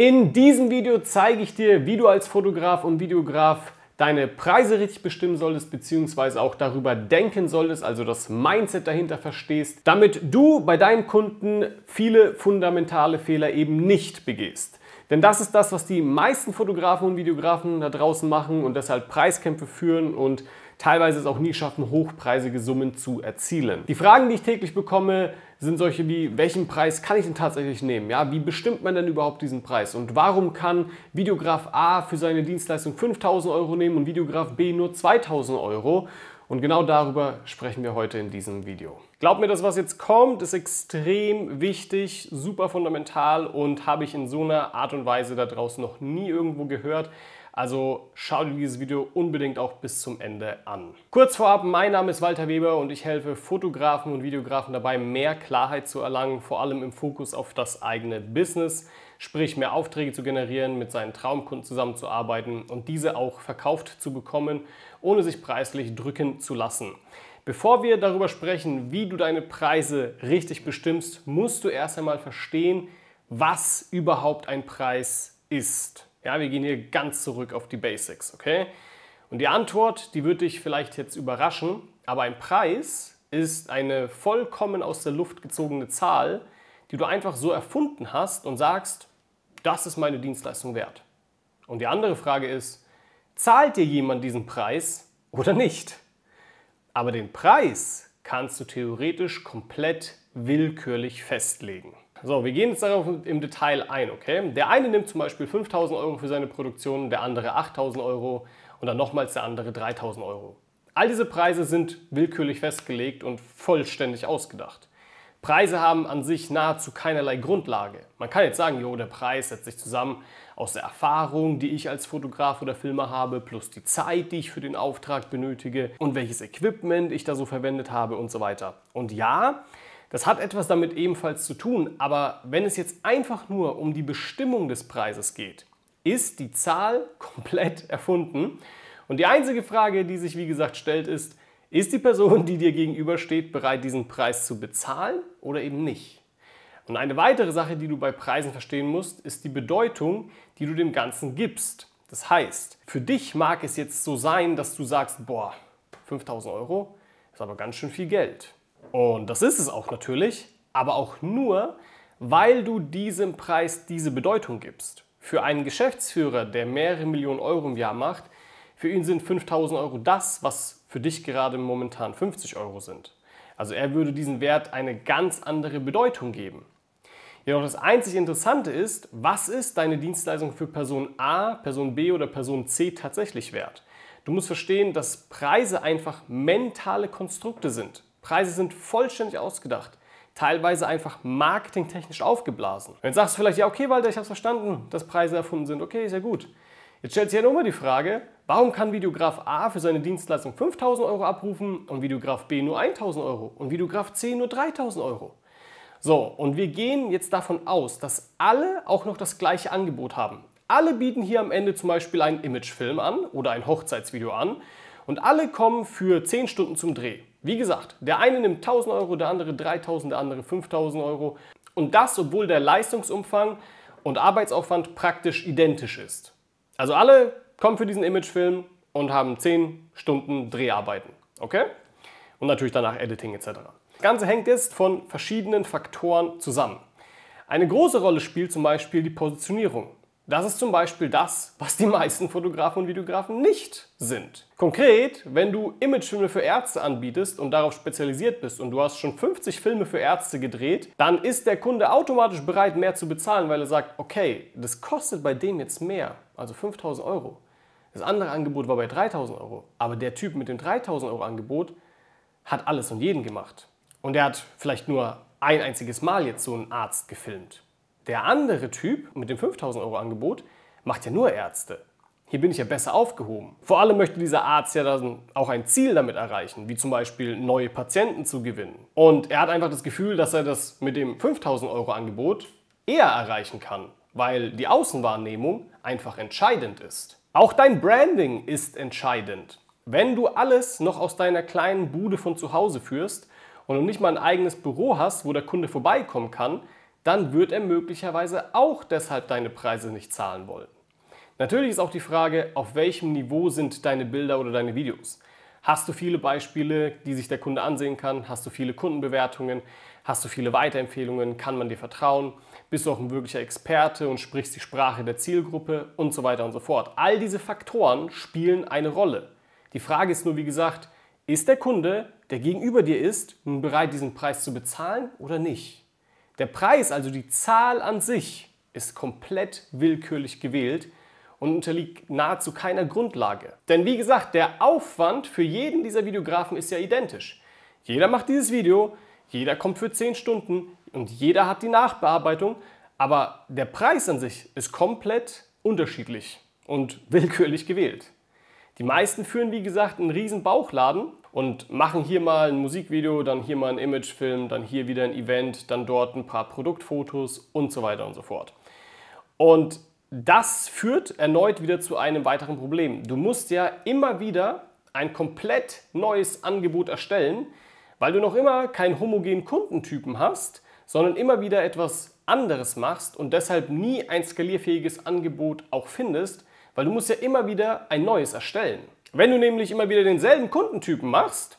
In diesem Video zeige ich dir, wie du als Fotograf und Videograf deine Preise richtig bestimmen solltest, beziehungsweise auch darüber denken solltest, also das Mindset dahinter verstehst, damit du bei deinen Kunden viele fundamentale Fehler eben nicht begehst. Denn das ist das, was die meisten Fotografen und Videografen da draußen machen und deshalb Preiskämpfe führen und teilweise es auch nie schaffen, hochpreisige Summen zu erzielen. Die Fragen, die ich täglich bekomme, sind solche wie, welchen Preis kann ich denn tatsächlich nehmen? Ja, wie bestimmt man denn überhaupt diesen Preis? Und warum kann Videograf A für seine Dienstleistung 5000 Euro nehmen und Videograf B nur 2000 Euro? Und genau darüber sprechen wir heute in diesem Video. Glaub mir, das, was jetzt kommt, ist extrem wichtig, super fundamental und habe ich in so einer Art und Weise da draußen noch nie irgendwo gehört. Also schau dir dieses Video unbedingt auch bis zum Ende an. Kurz vorab, mein Name ist Walter Weber und ich helfe Fotografen und Videografen dabei, mehr Klarheit zu erlangen, vor allem im Fokus auf das eigene Business, sprich mehr Aufträge zu generieren, mit seinen Traumkunden zusammenzuarbeiten und diese auch verkauft zu bekommen, ohne sich preislich drücken zu lassen. Bevor wir darüber sprechen, wie du deine Preise richtig bestimmst, musst du erst einmal verstehen, was überhaupt ein Preis ist. Ja, wir gehen hier ganz zurück auf die Basics, okay? Und die Antwort, die wird dich vielleicht jetzt überraschen, aber ein Preis ist eine vollkommen aus der Luft gezogene Zahl, die du einfach so erfunden hast und sagst, das ist meine Dienstleistung wert. Und die andere Frage ist, zahlt dir jemand diesen Preis oder nicht? Aber den Preis kannst du theoretisch komplett willkürlich festlegen. So, wir gehen jetzt darauf im Detail ein, okay? Der eine nimmt zum Beispiel 5000 Euro für seine Produktion, der andere 8000 Euro und dann nochmals der andere 3000 Euro. All diese Preise sind willkürlich festgelegt und vollständig ausgedacht. Preise haben an sich nahezu keinerlei Grundlage. Man kann jetzt sagen, jo, der Preis setzt sich zusammen aus der Erfahrung, die ich als Fotograf oder Filmer habe, plus die Zeit, die ich für den Auftrag benötige und welches Equipment ich da so verwendet habe und so weiter. Und ja, das hat etwas damit ebenfalls zu tun, aber wenn es jetzt einfach nur um die Bestimmung des Preises geht, ist die Zahl komplett erfunden. Und die einzige Frage, die sich wie gesagt stellt, ist, ist die Person, die dir gegenübersteht, bereit, diesen Preis zu bezahlen oder eben nicht? Und eine weitere Sache, die du bei Preisen verstehen musst, ist die Bedeutung, die du dem Ganzen gibst. Das heißt, für dich mag es jetzt so sein, dass du sagst, boah, 5000 Euro ist aber ganz schön viel Geld. Und das ist es auch natürlich, aber auch nur, weil du diesem Preis diese Bedeutung gibst. Für einen Geschäftsführer, der mehrere Millionen Euro im Jahr macht, für ihn sind 5000 Euro das, was für dich gerade momentan 50 Euro sind. Also er würde diesen Wert eine ganz andere Bedeutung geben. Jedoch das einzig Interessante ist, was ist deine Dienstleistung für Person A, Person B oder Person C tatsächlich wert? Du musst verstehen, dass Preise einfach mentale Konstrukte sind. Preise sind vollständig ausgedacht. Teilweise einfach marketingtechnisch aufgeblasen. Und jetzt sagst du vielleicht, ja, okay, Walter, ich habe verstanden, dass Preise erfunden sind. Okay, ja gut. Jetzt stellt sich ja nochmal die Frage, warum kann Videograf A für seine Dienstleistung 5000 Euro abrufen und Videograf B nur 1000 Euro und Videograf C nur 3000 Euro? So, und wir gehen jetzt davon aus, dass alle auch noch das gleiche Angebot haben. Alle bieten hier am Ende zum Beispiel einen Imagefilm an oder ein Hochzeitsvideo an und alle kommen für 10 Stunden zum Dreh. Wie gesagt, der eine nimmt 1000 Euro, der andere 3000, der andere 5000 Euro. Und das, obwohl der Leistungsumfang und Arbeitsaufwand praktisch identisch ist. Also alle kommen für diesen Imagefilm und haben 10 Stunden Dreharbeiten. Okay? Und natürlich danach Editing etc. Das Ganze hängt jetzt von verschiedenen Faktoren zusammen. Eine große Rolle spielt zum Beispiel die Positionierung. Das ist zum Beispiel das, was die meisten Fotografen und Videografen nicht sind. Konkret, wenn du Imagefilme für Ärzte anbietest und darauf spezialisiert bist und du hast schon 50 Filme für Ärzte gedreht, dann ist der Kunde automatisch bereit, mehr zu bezahlen, weil er sagt, okay, das kostet bei dem jetzt mehr, also 5000 Euro. Das andere Angebot war bei 3000 Euro, aber der Typ mit dem 3000 Euro Angebot hat alles und jeden gemacht. Und er hat vielleicht nur ein einziges Mal jetzt so einen Arzt gefilmt. Der andere Typ mit dem 5000 Euro Angebot macht ja nur Ärzte. Hier bin ich ja besser aufgehoben. Vor allem möchte dieser Arzt ja dann auch ein Ziel damit erreichen, wie zum Beispiel neue Patienten zu gewinnen. Und er hat einfach das Gefühl, dass er das mit dem 5000 Euro Angebot eher erreichen kann, weil die Außenwahrnehmung einfach entscheidend ist. Auch dein Branding ist entscheidend. Wenn du alles noch aus deiner kleinen Bude von zu Hause führst und du nicht mal ein eigenes Büro hast, wo der Kunde vorbeikommen kann, dann wird er möglicherweise auch deshalb deine Preise nicht zahlen wollen. Natürlich ist auch die Frage, auf welchem Niveau sind deine Bilder oder deine Videos. Hast du viele Beispiele, die sich der Kunde ansehen kann? Hast du viele Kundenbewertungen? Hast du viele Weiterempfehlungen? Kann man dir vertrauen? Bist du auch ein wirklicher Experte und sprichst die Sprache der Zielgruppe und so weiter und so fort? All diese Faktoren spielen eine Rolle. Die Frage ist nur, wie gesagt, ist der Kunde, der gegenüber dir ist, nun bereit, diesen Preis zu bezahlen oder nicht? Der Preis, also die Zahl an sich, ist komplett willkürlich gewählt und unterliegt nahezu keiner Grundlage. Denn wie gesagt, der Aufwand für jeden dieser Videografen ist ja identisch. Jeder macht dieses Video, jeder kommt für 10 Stunden und jeder hat die Nachbearbeitung, aber der Preis an sich ist komplett unterschiedlich und willkürlich gewählt. Die meisten führen, wie gesagt, einen riesen Bauchladen und machen hier mal ein Musikvideo, dann hier mal ein Imagefilm, dann hier wieder ein Event, dann dort ein paar Produktfotos und so weiter und so fort. Und das führt erneut wieder zu einem weiteren Problem. Du musst ja immer wieder ein komplett neues Angebot erstellen, weil du noch immer keinen homogenen Kundentypen hast, sondern immer wieder etwas anderes machst und deshalb nie ein skalierfähiges Angebot auch findest, weil du musst ja immer wieder ein neues erstellen. Wenn du nämlich immer wieder denselben Kundentypen machst,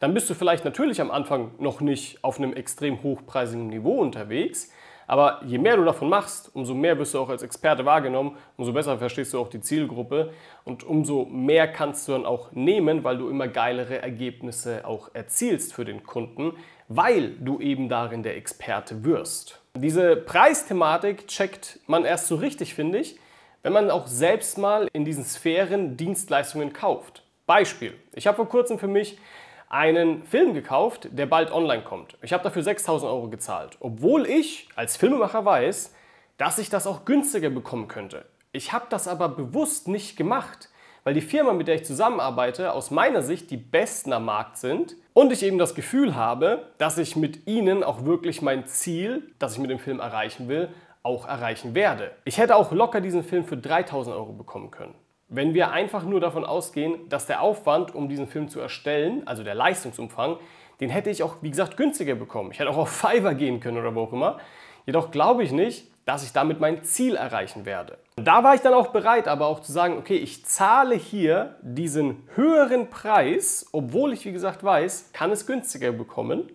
dann bist du vielleicht natürlich am Anfang noch nicht auf einem extrem hochpreisigen Niveau unterwegs, aber je mehr du davon machst, umso mehr wirst du auch als Experte wahrgenommen, umso besser verstehst du auch die Zielgruppe und umso mehr kannst du dann auch nehmen, weil du immer geilere Ergebnisse auch erzielst für den Kunden, weil du eben darin der Experte wirst. Diese Preisthematik checkt man erst so richtig, finde ich, wenn man auch selbst mal in diesen Sphären Dienstleistungen kauft. Beispiel, ich habe vor kurzem für mich einen Film gekauft, der bald online kommt. Ich habe dafür 6000 Euro gezahlt, obwohl ich als Filmemacher weiß, dass ich das auch günstiger bekommen könnte. Ich habe das aber bewusst nicht gemacht, weil die Firma, mit der ich zusammenarbeite, aus meiner Sicht die besten am Markt sind und ich eben das Gefühl habe, dass ich mit ihnen auch wirklich mein Ziel, das ich mit dem Film erreichen will, auch erreichen werde. Ich hätte auch locker diesen Film für 3000 Euro bekommen können. Wenn wir einfach nur davon ausgehen, dass der Aufwand, um diesen Film zu erstellen, also der Leistungsumfang, den hätte ich auch, wie gesagt, günstiger bekommen. Ich hätte auch auf Fiverr gehen können oder wo auch immer. Jedoch glaube ich nicht, dass ich damit mein Ziel erreichen werde. Da war ich dann auch bereit, aber auch zu sagen, okay, ich zahle hier diesen höheren Preis, obwohl ich, wie gesagt, weiß, kann es günstiger bekommen.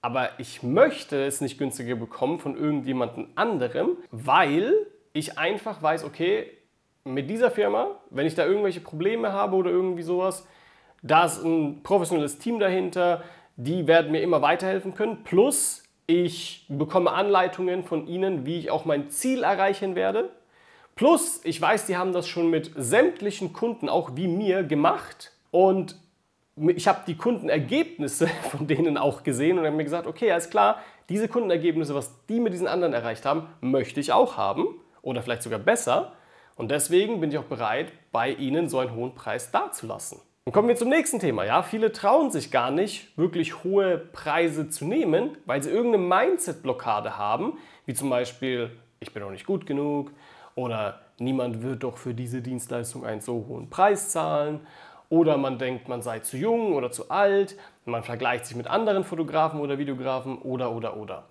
Aber ich möchte es nicht günstiger bekommen von irgendjemandem anderem, weil ich einfach weiß, okay, mit dieser Firma, wenn ich da irgendwelche Probleme habe oder irgendwie sowas, da ist ein professionelles Team dahinter, die werden mir immer weiterhelfen können. Plus, ich bekomme Anleitungen von ihnen, wie ich auch mein Ziel erreichen werde. Plus, ich weiß, die haben das schon mit sämtlichen Kunden, auch wie mir, gemacht. Und ich habe die Kundenergebnisse von denen auch gesehen und habe mir gesagt, okay, alles klar, diese Kundenergebnisse, was die mit diesen anderen erreicht haben, möchte ich auch haben oder vielleicht sogar besser. Und deswegen bin ich auch bereit, bei Ihnen so einen hohen Preis dazulassen. Und kommen wir zum nächsten Thema. Ja, viele trauen sich gar nicht, wirklich hohe Preise zu nehmen, weil sie irgendeine Mindset-Blockade haben, wie zum Beispiel, ich bin doch nicht gut genug oder niemand wird doch für diese Dienstleistung einen so hohen Preis zahlen oder man denkt, man sei zu jung oder zu alt, man vergleicht sich mit anderen Fotografen oder Videografen oder oder oder.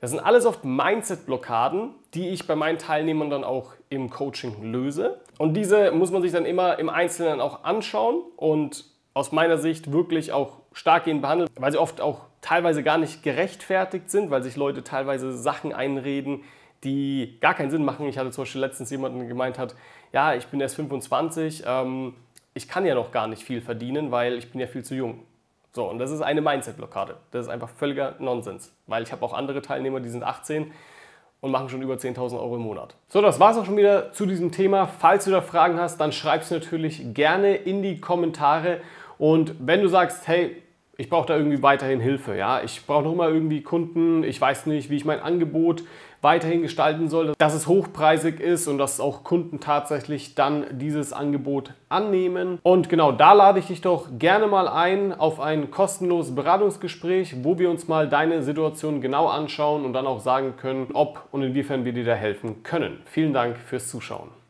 Das sind alles oft Mindset-Blockaden, die ich bei meinen Teilnehmern dann auch im Coaching löse. Und diese muss man sich dann immer im Einzelnen auch anschauen und aus meiner Sicht wirklich auch stark gehen behandeln, weil sie oft auch teilweise gar nicht gerechtfertigt sind, weil sich Leute teilweise Sachen einreden, die gar keinen Sinn machen. Ich hatte zum Beispiel letztens jemanden, gemeint hat, ja, ich bin erst 25, ähm, ich kann ja noch gar nicht viel verdienen, weil ich bin ja viel zu jung. So, und das ist eine Mindset-Blockade. Das ist einfach völliger Nonsens, weil ich habe auch andere Teilnehmer, die sind 18 und machen schon über 10.000 Euro im Monat. So, das war es auch schon wieder zu diesem Thema. Falls du da Fragen hast, dann schreib es natürlich gerne in die Kommentare. Und wenn du sagst, hey, ich brauche da irgendwie weiterhin Hilfe. Ja? Ich brauche noch immer irgendwie Kunden. Ich weiß nicht, wie ich mein Angebot weiterhin gestalten soll, dass es hochpreisig ist und dass auch Kunden tatsächlich dann dieses Angebot annehmen. Und genau da lade ich dich doch gerne mal ein auf ein kostenloses Beratungsgespräch, wo wir uns mal deine Situation genau anschauen und dann auch sagen können, ob und inwiefern wir dir da helfen können. Vielen Dank fürs Zuschauen.